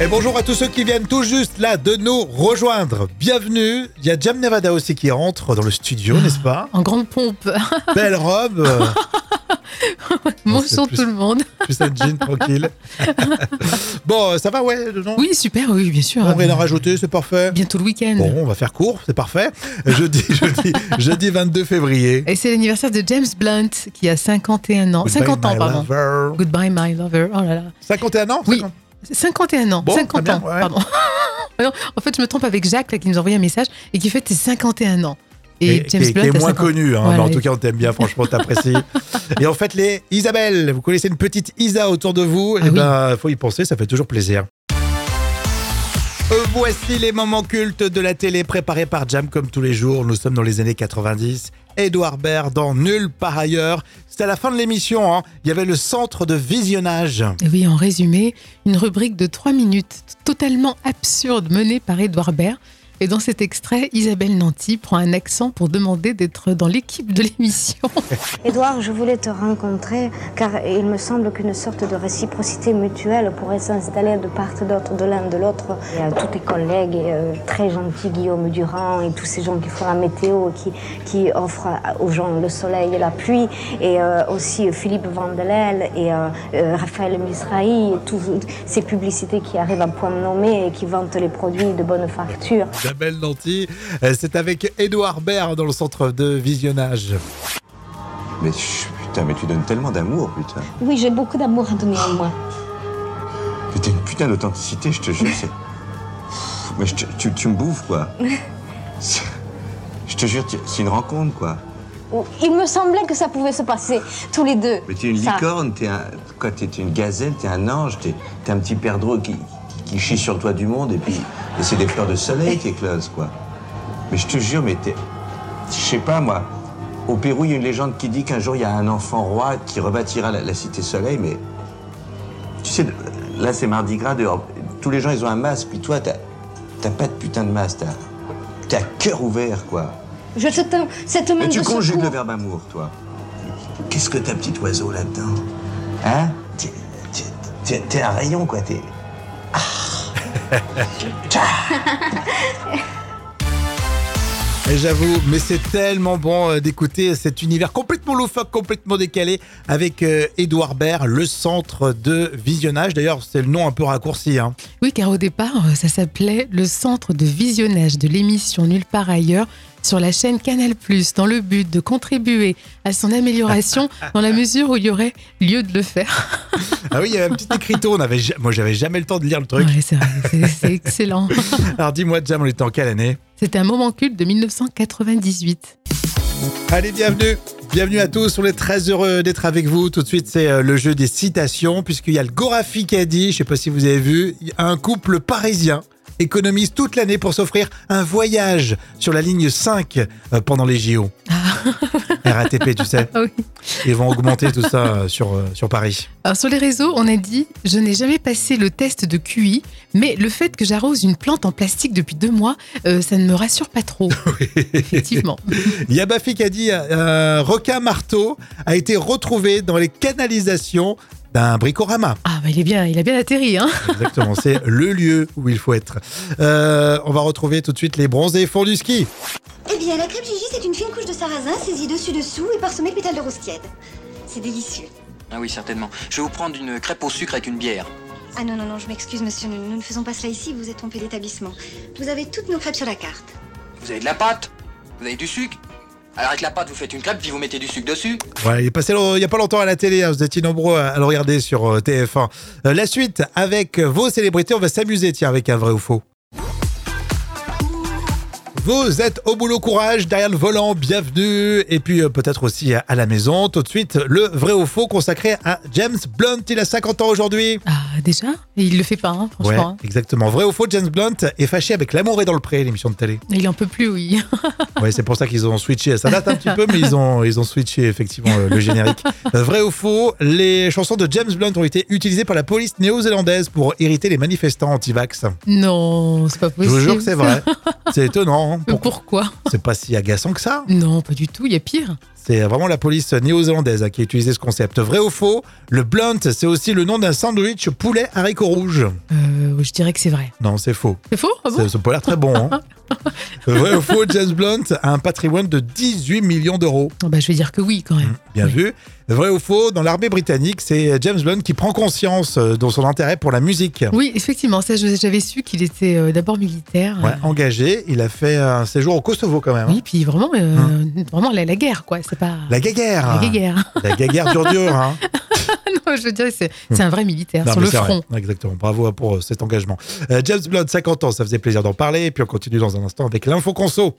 Et bonjour à tous ceux qui viennent tout juste là de nous rejoindre. Bienvenue. Il y a Jam Nevada aussi qui rentre dans le studio, n'est-ce pas En grande pompe. Belle robe. Bonjour tout le monde. Plus un jean tranquille. bon, ça va, ouais, non Oui, super, oui, bien sûr. On rien à rajouter, c'est parfait. Bientôt le week-end. Bon, on va faire court, c'est parfait. Jeudi, jeudi, jeudi 22 février. Et c'est l'anniversaire de James Blunt qui a 51 ans. 50 ans, pardon. lover. Goodbye, my lover. Oh là là. 51 ans Oui. 50. 51 ans. Bon, 50 très ans, bien, ouais. pardon. En fait, je me trompe avec Jacques là, qui nous a envoyé un message et qui ses 51 ans. Et, Et James Blunt qui est moins 50 connu, hein, Voilà, mais en tout cas on t'aime bien, franchement t'apprécies. et en fait les Isabelle, vous connaissez une petite Isa autour de vous, Ah et oui. ben faut y penser, ça fait toujours plaisir. Euh, Voici les moments cultes de la télé préparés par Jam comme tous les jours. Nous sommes dans les années 90. Édouard Baird dans Nulle par ailleurs. C'était à la fin de l'émission. hein. Il y avait le centre de visionnage. Oui, en résumé, une rubrique de 3 minutes totalement absurde menée par Edouard Baird. Et dans cet extrait, Isabelle Nanty prend un accent pour demander d'être dans l'équipe de l'émission. Édouard, je voulais te rencontrer car il me semble qu'une sorte de réciprocité mutuelle pourrait s'installer de part et d'autre de l'un de l'autre. Il y a tous tes collègues, euh, très gentils, Guillaume Durand et tous ces gens qui font la météo, qui, qui offrent aux gens le soleil et la pluie, et euh, aussi Philippe Vandelel et euh, euh, Raphaël Misrahi, toutes ces publicités qui arrivent à point nommé et qui vantent les produits de bonne facture. Isabelle Nanty, euh, c'est avec Édouard Baird dans le centre de visionnage. Mais putain, mais tu donnes tellement d'amour, putain. Oui, j'ai beaucoup d'amour à donner en moi. Mais t'as une putain d'authenticité, je te jure, Mais je te- tu, tu me bouffes, quoi. C'est- Je te jure, c'est une rencontre, quoi. Il me semblait que ça pouvait se passer tous les deux. Mais t'es une Ça. licorne, t'es un. Quoi, t'es une gazelle, t'es un ange, t'es t'es un petit perdreau qui, qui chie sur le toit du monde et puis. Et c'est des fleurs de soleil qui éclosent, quoi. Mais je te jure, mais t'es. Je sais pas, moi. Au Pérou, il y a une légende qui dit qu'un jour, il y a un enfant roi qui rebâtira la, la cité soleil, mais. Tu sais, là, c'est Mardi Gras dehors. Tous les gens, ils ont un masque, puis toi, t'as t'as pas de putain de masque, t'as. T'as cœur ouvert, quoi. Je te tends cette main Mais tu de conjugues secours. le verbe amour, toi. Qu'est-ce que t'as, petit oiseau, là-dedans? Hein? T'es- t'es- T'es t'es un rayon, quoi. T'es. 자. Et j'avoue, mais c'est tellement bon euh, d'écouter cet univers complètement loufoque, complètement décalé avec euh, Édouard Baird, le centre de visionnage. D'ailleurs, c'est le nom un peu raccourci. Hein. Oui, car au départ, euh, ça s'appelait le centre de visionnage de l'émission Nulle part ailleurs sur la chaîne Canal+, dans le but de contribuer à son amélioration dans la mesure où il y aurait lieu de le faire. Ah oui, il y avait un petit écriteau. On avait, moi, j'avais jamais le temps de lire le truc. Ouais, c'est vrai, c'est- c'est excellent. Alors dis-moi, Jam, on était en quelle année? C'était un moment culte de 1998. Allez, bienvenue. Bienvenue à tous. On est très heureux d'être avec vous. Tout de suite, c'est euh, le jeu des citations, puisqu'il y a le Gorafi qui a dit, je sais pas si vous avez vu, un couple parisien économise toute l'année pour s'offrir un voyage sur la ligne 5 euh, pendant les JO. RATP, tu sais. Ah oui. Ils vont augmenter tout ça euh, sur, euh, sur Paris. Alors sur les réseaux, on a dit Je n'ai jamais passé le test de QI, mais le fait que j'arrose une plante en plastique depuis deux mois, euh, ça ne me rassure pas trop. Effectivement. Il y a dit euh, requin marteau a été retrouvé dans les canalisations d'un bricorama. Ah, bah, il, est bien, il a bien atterri, hein Exactement, c'est le lieu où il faut être. Euh, on va retrouver tout de suite les bronzés fonds du ski. Eh bien, la crêpe Gigi, c'est une fine couche de sarrasin saisie dessus-dessous et parsemée de pétales de rose tiède. C'est délicieux. Ah oui, certainement. Je vais vous prendre une crêpe au sucre avec une bière. Ah non, non, non, je m'excuse, monsieur, nous, nous ne faisons pas cela ici, vous êtes trompé d'établissement. Vous avez toutes nos crêpes sur la carte. Vous avez de la pâte Vous avez du sucre Alors avec la pâte, vous faites une crêpe, puis vous mettez du sucre dessus. Ouais, il est il n'y a pas longtemps à la télé, hein, vous étiez nombreux à, à le regarder sur euh, TF1. Euh, la suite, avec vos célébrités, on va s'amuser, tiens, avec un vrai ou faux. Vous êtes au boulot courage, derrière le volant, bienvenue. Et puis euh, peut-être aussi à, à la maison. Tout de suite, le vrai ou faux consacré à James Blunt. Il a 50 ans aujourd'hui. Ah, déjà? Il le fait pas, hein, Ouais, franchement. exactement. Vrai ou faux, James Blunt est fâché avec L'amour est dans le pré, l'émission de télé. Il en peut plus, oui. Ouais, c'est pour ça qu'ils ont switché. Ça date un petit peu, mais ils ont, ils ont switché effectivement le, le générique. Euh, Vrai ou faux, les chansons de James Blunt ont été utilisées par la police néo-zélandaise pour irriter les manifestants anti-vax. Non, c'est pas Je possible. vous jure que c'est vrai. C'est étonnant. Pourquoi? Pourquoi? C'est pas si agaçant que ça? Non, pas du tout, il y a pire. C'est vraiment la police néo-zélandaise qui a utilisé ce concept. Vrai ou faux Le blunt, c'est aussi le nom d'un sandwich poulet haricot rouge. Euh, je dirais que c'est vrai. Non, c'est faux. C'est faux? Ah bon? Ça peut l'air très bon. Hein. Vrai ou faux James Blunt a un patrimoine de 18 millions d'euros. Bah, Je vais dire que oui quand même. Bien vu. Vrai ou faux Dans l'armée britannique, c'est James Blunt qui prend conscience euh, de son intérêt pour la musique. Oui, effectivement, ça j'avais su qu'il était euh, d'abord militaire. Ouais, engagé, il a fait un séjour au Kosovo quand même. hein. Oui, puis vraiment, euh, vraiment la, la guerre, quoi. C'est pas. La guéguerre. La guerre. La guéguerre dure dur. Hein. non, je veux dire, c'est un vrai militaire Non, sur le vrai. front. Exactement. Bravo pour euh, cet engagement. Euh, James Blunt, 50 ans, ça faisait plaisir d'en parler. Et puis on continue dans un instant avec l'info conso.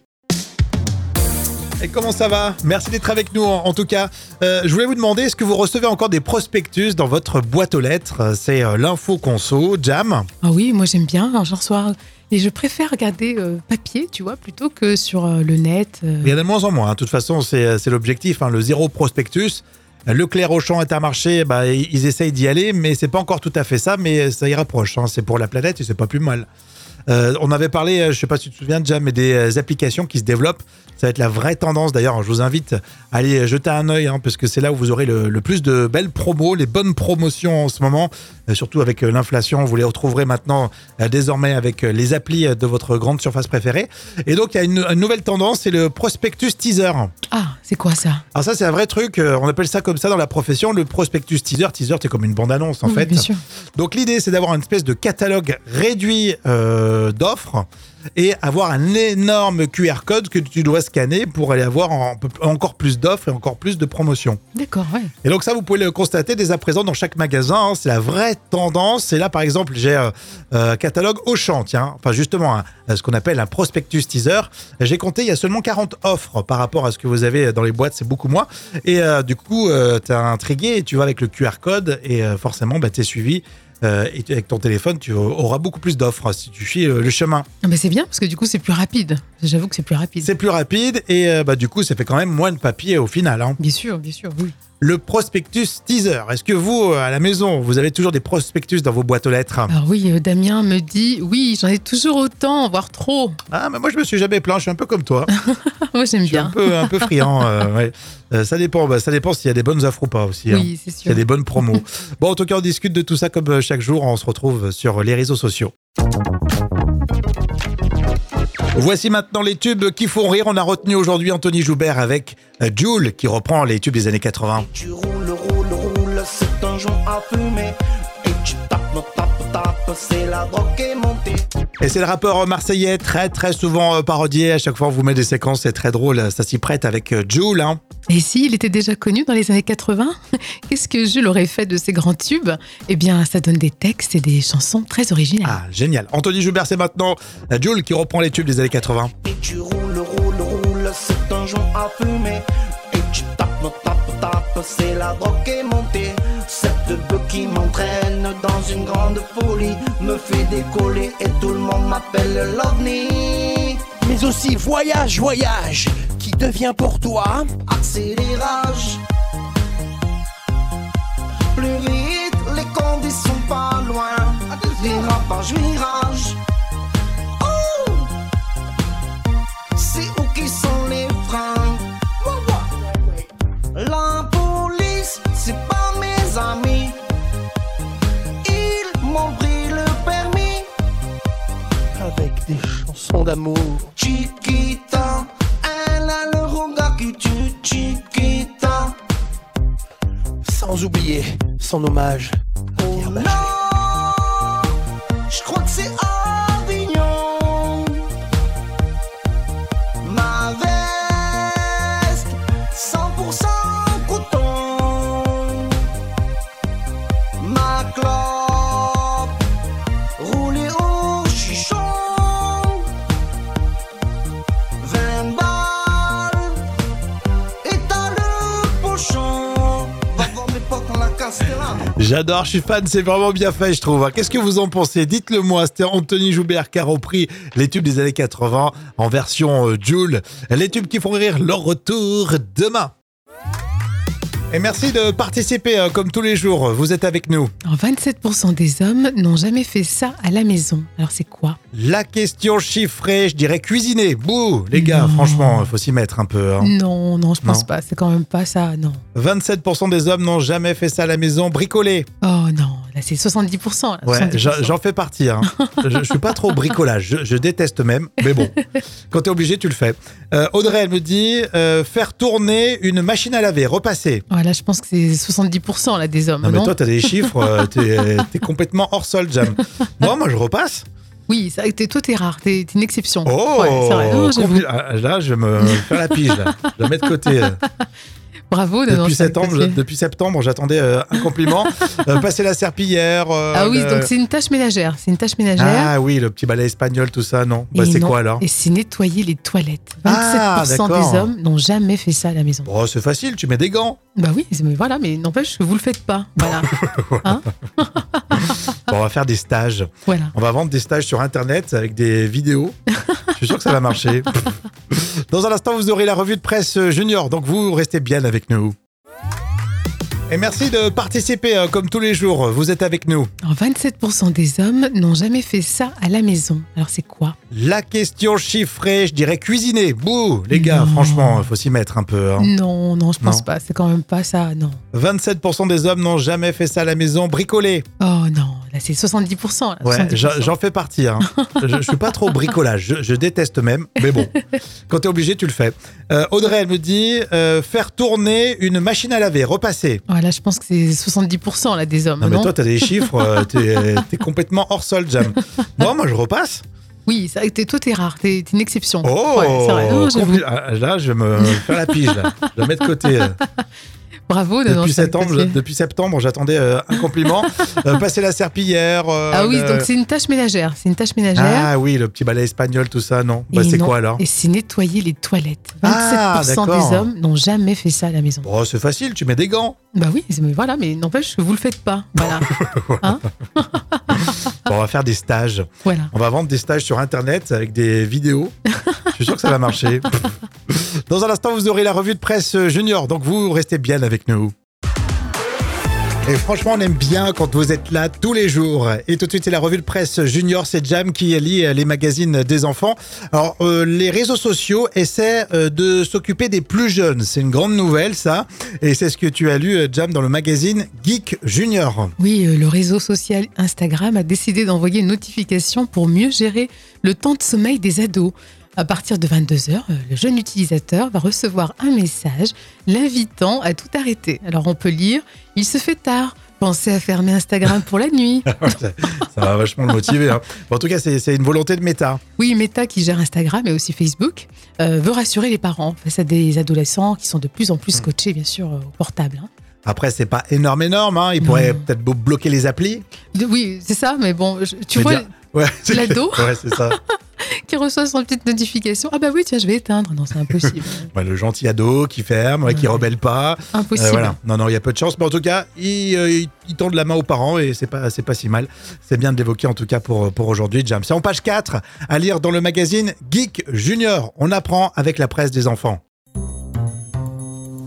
Et comment ça va? Merci d'être avec nous en, en tout cas. Euh, je voulais vous demander, est-ce que vous recevez encore des prospectus dans votre boîte aux lettres? Euh, C'est euh, l'info conso, Jam? Ah oui, moi j'aime bien, j'en reçois. Et je préfère regarder euh, papier, tu vois, plutôt que sur euh, le net. euh. Il y en a de moins en moins. hein. De toute façon, c'est c'est l'objectif, hein, le zéro prospectus. Leclerc, Auchan, Intermarché, bah, ils essayent d'y aller, mais c'est pas encore tout à fait ça, mais ça y rapproche. hein. C'est pour la planète et c'est pas plus mal. Euh, on avait parlé, euh, je sais pas si tu te souviens, déjà, mais des euh, applications qui se développent. Ça va être la vraie tendance. D'ailleurs, je vous invite à aller jeter un œil, hein, parce que c'est là où vous aurez le, le plus de belles promos, les bonnes promotions en ce moment. Euh, surtout avec l'inflation, vous les retrouverez maintenant euh, désormais avec les applis de votre grande surface préférée. Et donc, il y a une, une nouvelle tendance, c'est le prospectus teaser. Ah, c'est quoi ça? Alors ça, c'est un vrai truc. On appelle ça comme ça dans la profession, le prospectus teaser. Teaser, c'est comme une bande-annonce en Oui, fait. Bien sûr. Donc l'idée, c'est d'avoir une espèce de catalogue réduit euh, d'offres et avoir un énorme QR code que tu dois scanner pour aller avoir en- encore plus d'offres et encore plus de promotions. D'accord, ouais. Et donc ça, vous pouvez le constater dès à présent dans chaque magasin. hein. c'est la vraie tendance. Et là, par exemple, j'ai euh, euh, catalogue Auchan, tiens. Enfin, justement, un- ce qu'on appelle un prospectus teaser. J'ai compté, il y a seulement 40 offres par rapport à ce que vous avez dans les boîtes. C'est beaucoup moins. Et euh, du coup, tu es intrigué et tu vas avec le QR code et euh, forcément, bah, tu es suivi. Euh, et avec ton téléphone, tu auras beaucoup plus d'offres si tu suis euh, le chemin. Ah bah, c'est bien parce que du coup c'est plus rapide. J'avoue que c'est plus rapide. C'est plus rapide et euh, bah, du coup, ça fait quand même moins de papier au final. hein. Bien sûr, bien sûr, oui. Le prospectus teaser. Est-ce que vous, à la maison, vous avez toujours des prospectus dans vos boîtes aux lettres? Alors oui, euh, Damien me dit, oui, j'en ai toujours autant, voire trop. Ah, mais moi, je me suis jamais plaint. Je suis un peu comme toi. Moi j'aime suis un bien. peu, un peu friand. euh, ouais. Euh, ça dépend. bah, ça dépend s'il y a des bonnes offres ou pas aussi. hein. Oui, c'est S'il y a sûr. des bonnes promos. bon, en tout cas, on discute de tout ça comme euh, chaque jour. On se retrouve sur les réseaux sociaux. Voici maintenant les tubes qui font rire. On a retenu aujourd'hui Anthony Joubert avec euh, Joule qui reprend les tubes des années 80. Tu roules, roules, roules, c'est un joint à fumer. Et tu tapes, tapes, tapes, c'est la drogue qui est montée. Et c'est le rappeur marseillais, très très souvent euh, parodié. À chaque fois, on vous met des séquences, c'est très drôle. Ça s'y prête avec euh, Joule. hein. Et si il était déjà connu dans les années 80, qu'est-ce que Jules aurait fait de ces grands tubes? Eh bien, ça donne des textes et des chansons très originales. Ah, génial. Anthony Joubert, c'est maintenant euh, Joule qui reprend les tubes des années 80. Et tu roules, roules, roules, c'est un joint à fumer. Et tu tapes, tapes, tapes, c'est la drogue qui est montée. Cette bœuf qui m'entraîne dans une grande folie me fait décoller et tout le monde m'appelle l'OVNI. mais aussi voyage, voyage, qui devient pour toi accélérage. Plus d'amour. Chiquita, elle a le regard qui tue. Chiquita. Sans oublier son hommage J'adore, je suis fan, c'est vraiment bien fait, je trouve. Qu'est-ce que vous en pensez? Dites-le moi. C'était Anthony Joubert qui a repris les tubes des années 80 en version euh, Joule. Les tubes qui font rire, leur retour demain. Et merci de participer euh, comme tous les jours. Vous êtes avec nous. Alors, 27% des hommes n'ont jamais fait ça à la maison. Alors c'est quoi? La question chiffrée, je dirais cuisiner. Bouh, les gars, Non. franchement, il faut s'y mettre un peu. hein. Non, non, je pense Non. pas. C'est quand même pas ça, non. 27% des hommes n'ont jamais fait ça à la maison. Bricoler. Oh non, c'est 70%. là, Ouais, 70%. j'en fais partie. hein. je, je suis pas trop bricolage. Je, je déteste même. Mais bon, quand t'es obligé, tu le fais. Euh, Audrey, elle me dit euh, faire tourner une machine à laver, repasser. Ouais, là je pense que c'est 70% là, des hommes. Non, Non, mais toi, t'as des chiffres, euh, t'es t'es complètement hors sol, Jam. Moi, moi, je repasse. Oui, que t'es- toi t'es rare, t'es une exception. Oh, Ouais, vrai. Non, ah, Là, je vais me faire la pige. Là. Je vais mettre de côté. Bravo. de Depuis septembre, depuis septembre, j'attendais euh, un compliment. Euh, passer la serpillière. euh, Ah oui, le- donc c'est une tâche ménagère. C'est une tâche ménagère. Ah oui, le petit balai espagnol, tout ça, non Bah, c'est quoi alors Et c'est nettoyer les toilettes. 27% Ah, des hommes n'ont jamais fait ça à la maison. Bon, c'est facile, tu mets des gants. Bah oui, mais voilà, mais n'empêche que vous le faites pas. Voilà. Hein Bon, on va faire des stages. voilà. On va vendre des stages sur Internet avec des vidéos. Je suis sûr que ça va marcher. Dans un instant, vous aurez la revue de presse junior, donc vous restez bien avec nous. Et merci de participer euh, comme tous les jours. Vous êtes avec nous. Alors 27% des hommes n'ont jamais fait ça à la maison. Alors c'est quoi? La question chiffrée, je dirais cuisiner. Bouh, les gars, Non. franchement, il faut s'y mettre un peu. hein. Non, non, je pense Non. pas. C'est quand même pas ça, non. 27% des hommes n'ont jamais fait ça à la maison. Bricoler. Oh non, c'est 70%. là, Ouais, 70%. j'en fais partie. Hein. je, je suis pas trop bricolage. Je, je déteste même. Mais bon, quand t'es obligé, tu le fais. Euh, Audrey, elle me dit euh, faire tourner une machine à laver, repasser. Ouais, là je pense que c'est 70% là, des hommes. Non, mais toi, t'as des chiffres, euh, t'es t'es complètement hors sol, Jam. Moi, moi, je repasse. Oui, que t'es- toi t'es rare, t'es t'es une exception. Oh, Ouais, c'est vrai. Non, ah, là, je vais me faire la pige. Là. Je vais mettre de côté. Bravo de Depuis septembre, depuis septembre, j'attendais euh, un compliment. Euh, passer la serpillière. euh, Ah oui, le- donc c'est une tâche ménagère. C'est une tâche ménagère. Ah oui, le petit balai espagnol, tout ça, non Bah, c'est quoi alors? Et c'est nettoyer les toilettes. 27% Ah, des hommes n'ont jamais fait ça à la maison. Bon, c'est facile, tu mets des gants. Bah oui, mais voilà, mais n'empêche que vous le faites pas. Voilà. Hein Bon, on va faire des stages. voilà. On va vendre des stages sur Internet avec des vidéos. Je suis sûr que ça va marcher. Dans un instant, vous aurez la revue de presse junior, donc vous restez bien avec nous. Et franchement, on aime bien quand vous êtes là tous les jours. Et tout de suite, c'est la revue de presse junior, c'est Jam qui lit euh, les magazines des enfants. Alors, euh, les réseaux sociaux essaient euh, de s'occuper des plus jeunes. C'est une grande nouvelle, ça. Et c'est ce que tu as lu, euh, Jam, dans le magazine Geek Junior. Oui, euh, le réseau social Instagram a décidé d'envoyer une notification pour mieux gérer le temps de sommeil des ados. À partir de 22h, le jeune utilisateur va recevoir un message l'invitant à tout arrêter. Alors on peut lire Il se fait tard, pensez à fermer Instagram pour la nuit. ça, ça va vachement le motiver. hein. Bon, en tout cas, c'est une volonté de méta. Oui, Meta, qui gère Instagram et aussi Facebook, euh, veut rassurer les parents face à des adolescents qui sont de plus en plus scotchés, bien sûr, euh, au portable. hein. Après, c'est pas énorme, énorme. Hein. Il Non. pourrait peut-être blo- bloquer les applis. Oui, c'est ça, mais bon, je- tu Je vois, dire- Ouais, l'ado Ouais, c'est ça. qui reçoit son petite notification. Ah bah oui, tiens, je vais éteindre. Non, c'est impossible. Ouais, le gentil ado qui ferme, ouais, qui rebelle pas. impossible. Euh, voilà. Non, non, il y a peu de chance. Mais en tout cas, il, euh, tend de la main aux parents et c'est pas, c'est pas si mal. C'est bien de l'évoquer en tout cas pour, pour aujourd'hui, Jam. C'est en page 4 à lire dans le magazine Geek Junior. On apprend avec la presse des enfants.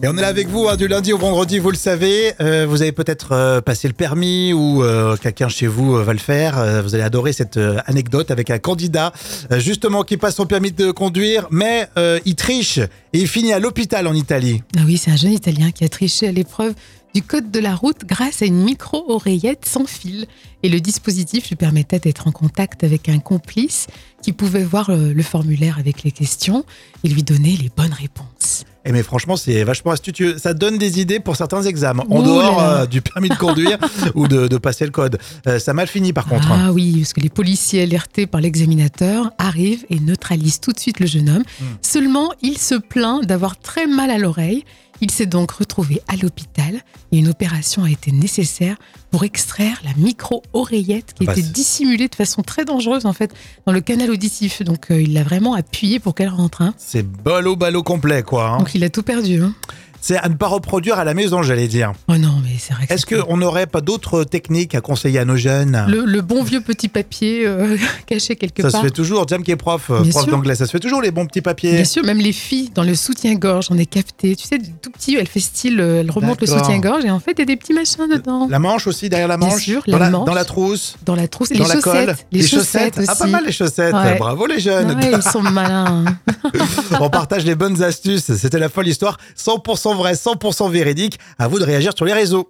Et on est là avec vous hein, du lundi au vendredi, vous le savez. Euh, vous avez peut-être euh, passé le permis ou euh, quelqu'un chez vous va le faire. Vous allez adorer cette anecdote avec un candidat justement qui passe son permis de conduire, mais il triche et il finit à l'hôpital en Italie. Ah oui, c'est un jeune Italien qui a triché à l'épreuve du code de la route grâce à une micro-oreillette sans fil. Et le dispositif lui permettait d'être en contact avec un complice qui pouvait voir euh, le formulaire avec les questions et lui donner les bonnes réponses. Et mais franchement, c'est vachement astucieux. Ça donne des idées pour certains examens, en Ouh dehors euh, du permis de conduire ou de, de passer le code. Euh, ça a mal fini par contre. Ah oui, parce que les policiers alertés par l'examinateur arrivent et neutralisent tout de suite le jeune homme. Hmm. Seulement, il se plaint d'avoir très mal à l'oreille. Il s'est donc retrouvé à l'hôpital et une opération a été nécessaire pour extraire la micro-oreillette qui Bah, était dissimulée de façon très dangereuse en fait dans le canal auditif. Donc euh, il l'a vraiment appuyé pour qu'elle rentre. hein. C'est ballot ballot complet quoi. hein. Donc il a tout perdu. hein. C'est à ne pas reproduire à la maison, j'allais dire. Oh non, mais c'est vrai Est-ce qu'on n'aurait pas d'autres techniques à conseiller à nos jeunes? Le, le bon vieux petit papier euh, caché quelque Ça part. se fait toujours. Jam qui est prof, euh, Bien prof d'anglais, ça se fait toujours les bons petits papiers. Bien sûr, même les filles dans le soutien-gorge, on est capté. Tu sais, tout petit, elle fait style, euh, elle remonte le soutien-gorge et en fait, il y a des petits machins dedans. La manche aussi, derrière la Bien manche sûr, dans, la manche. dans la trousse Dans la trousse Dans les la chaussettes. colle Les, chaussettes, aussi. Ah, pas mal les chaussettes. Ouais. Bravo les jeunes. Ouais, ils sont malins. On partage les bonnes astuces. C'était la folle histoire. 100% vrai, 100% véridique. À vous de réagir sur les réseaux.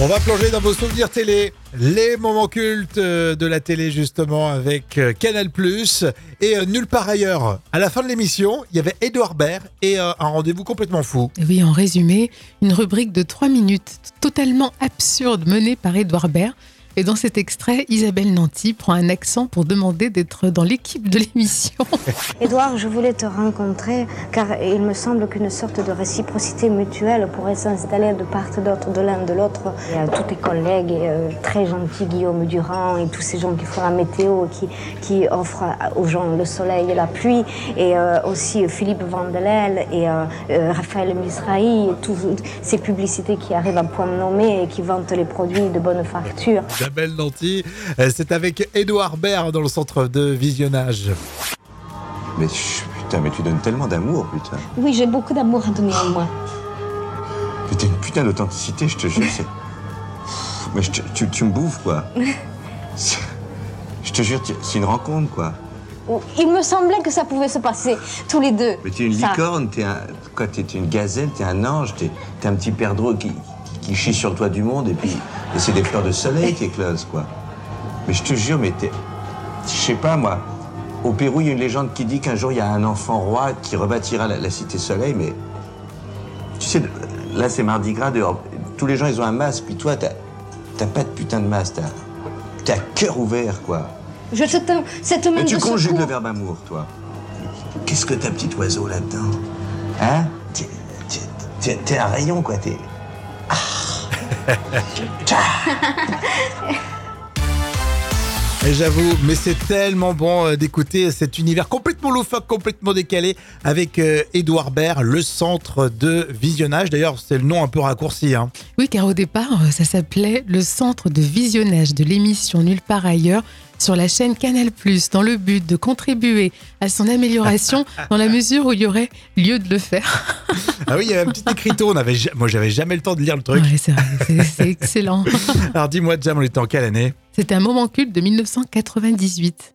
On va plonger dans vos souvenirs télé, les moments cultes euh, de la télé justement avec euh, Canal+, et euh, nulle part ailleurs. À la fin de l'émission, il y avait Edouard Baird et un rendez-vous complètement fou. Oui, en résumé, une rubrique de 3 minutes totalement absurde menée par Edouard Baird. Et dans cet extrait, Isabelle Nanty prend un accent pour demander d'être dans l'équipe de l'émission. Édouard, je voulais te rencontrer car il me semble qu'une sorte de réciprocité mutuelle pourrait s'installer de part et d'autre de l'un de l'autre. Tous tes collègues, et, euh, très gentils Guillaume Durand et tous ces gens qui font la météo, qui, qui offrent aux gens le soleil et la pluie, et euh, aussi Philippe Vandelel et euh, euh, Raphaël Misrahi, tous ces publicités qui arrivent à point nommé et qui vantent les produits de bonne facture. Isabelle Nanty, euh, c'est avec Edouard Baird dans le centre de visionnage. Mais putain, mais tu donnes tellement d'amour, putain. Oui, j'ai beaucoup d'amour à donner en moi. Putain, une putain d'authenticité, je te jure. Mais je tu, tu me bouffes, quoi. C'est- Je te jure, c'est une rencontre, quoi. Il me semblait que ça pouvait se passer tous les deux. Mais t'es une Ça. licorne, t'es un. Quoi, t'es une gazelle, t'es un ange, t'es t'es un petit perdreau qui, qui chie sur le toit du monde et puis. Et c'est des fleurs de soleil qui éclosent, quoi. Mais je te jure, mais t'es. Je sais pas, moi. Au Pérou, il y a une légende qui dit qu'un jour, il y a un enfant roi qui rebâtira la, la cité soleil, mais. Tu sais, là, c'est Mardi Gras dehors. Tous les gens, ils ont un masque, puis toi, t'as t'as pas de putain de masque, t'as. T'as cœur ouvert, quoi. Je te tends cette main Mais tu de conjugues le verbe amour, toi. Qu'est-ce que t'as, petit oiseau, là-dedans? Hein? T'es- t'es- T'es t'es un rayon, quoi, t'es... J'avoue, mais c'est tellement bon euh, d'écouter cet univers complètement loufoque, complètement décalé avec euh, Edouard Baird, le centre de visionnage. D'ailleurs, c'est le nom un peu raccourci. Hein. Oui, car au départ, euh, ça s'appelait le centre de visionnage de l'émission Nulle part ailleurs sur la chaîne Canal+, dans le but de contribuer à son amélioration dans la mesure où il y aurait lieu de le faire. Ah oui, il y avait un petit écriteau. On avait, ja- moi, j'avais jamais le temps de lire le truc. Ouais, c'est vrai, c'est- c'est excellent. Alors dis-moi, Jam, on était en quelle année? C'était un moment culte de 1998.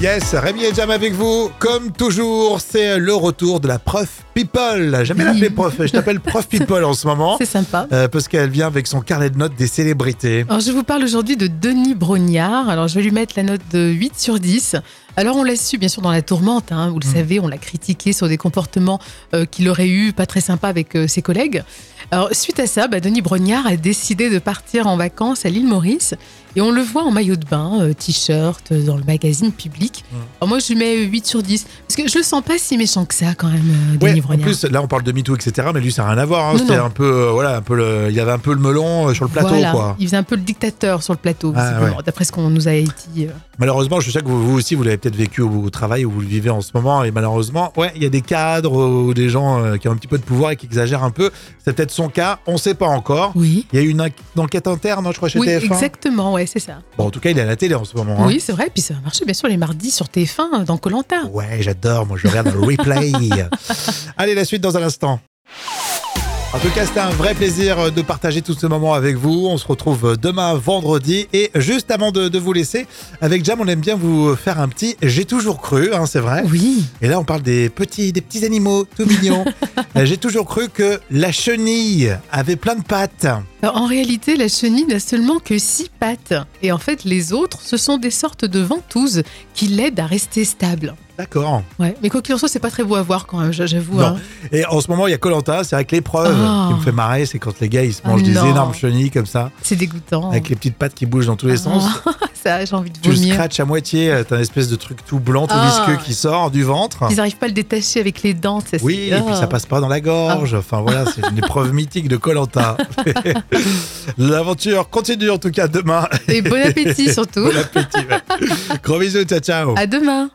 Yes, Rémi et Jam avec vous. Comme toujours, c'est le retour de la prof People. Jamais Oui. l'appeler prof, je t'appelle prof People en ce moment. C'est sympa. Euh, parce qu'elle vient avec son carnet de notes des célébrités. Alors, je vous parle aujourd'hui de Denis Brognard. Alors, je vais lui mettre la note de 8 sur 10. Alors, on l'a su, bien sûr, dans la tourmente. hein. vous le savez, on l'a critiqué sur des comportements euh, qu'il aurait eu pas très sympas avec euh, ses collègues. Alors, suite à ça, bah, Denis Brognard a décidé de partir en vacances à l'île Maurice. Et on le voit en maillot de bain, euh, t-shirt, euh, dans le magazine public. Alors, moi, je lui mets 8 sur 10. Parce que je le sens pas si méchant que ça, quand même, euh, Ouais, Denis en Brognard. plus, là, on parle de MeToo, etc. Mais lui, ça n'a rien à voir. hein. C'était un peu, euh, voilà, un peu le, il y avait un peu le melon sur le plateau, Voilà. quoi. Il faisait un peu le dictateur sur le plateau, Ah, ouais. d'après ce qu'on nous a dit. Malheureusement, je sais que vous, vous aussi, vous l'avez peut-être vécu au, au travail où vous le vivez en ce moment. Et malheureusement, ouais, il y a des cadres ou des gens qui ont un petit peu de pouvoir et qui exagèrent un peu. C'est peut-être son cas. On ne sait pas encore. Oui. Il y a eu une, enqu- une enquête interne, je crois, chez Oui, TF1. exactement, ouais, c'est ça. Bon, en tout cas, il est à la télé en ce moment. hein. Oui, c'est vrai. Puis ça a marché, bien sûr, les mardis sur TF1 dans Colanta. Ouais, j'adore. Moi, je regarde le replay. Allez, la suite dans un instant. En tout cas, c'était un vrai plaisir de partager tout ce moment avec vous. On se retrouve demain vendredi. Et juste avant de, de vous laisser, avec Jam, on aime bien vous faire un petit J'ai toujours cru, hein, c'est vrai. Oui. Et là, on parle des petits, des petits animaux tout mignons. Euh, J'ai toujours cru que la chenille avait plein de pattes. Alors, en réalité, la chenille n'a seulement que six pattes. Et en fait, les autres, ce sont des sortes de ventouses qui l'aident à rester stable. D'accord. Ouais. Mais quoi qu'il en soit, c'est pas très beau à voir quand même, j'avoue. Hein. Et en ce moment, il y a Colanta. C'est avec l'épreuve Ah. qui me fait marrer. C'est quand les gars, ils se mangent des énormes chenilles comme ça, C'est dégoûtant. avec les petites pattes qui bougent dans tous les sens. Ah, ça, j'ai envie de Tu le vomir. scratches à moitié, euh, t'as une espèce de truc tout blanc, tout Ah. visqueux qui sort du ventre. Ils n'arrivent pas à le détacher avec les dents. ça, c'est- Oui, et puis ça passe pas dans la gorge. Enfin voilà, c'est une épreuve mythique de Colanta. L'aventure continue en tout cas demain. Et bon appétit surtout. Bon appétit. ouais. Gros bisous, ciao ciao. À demain.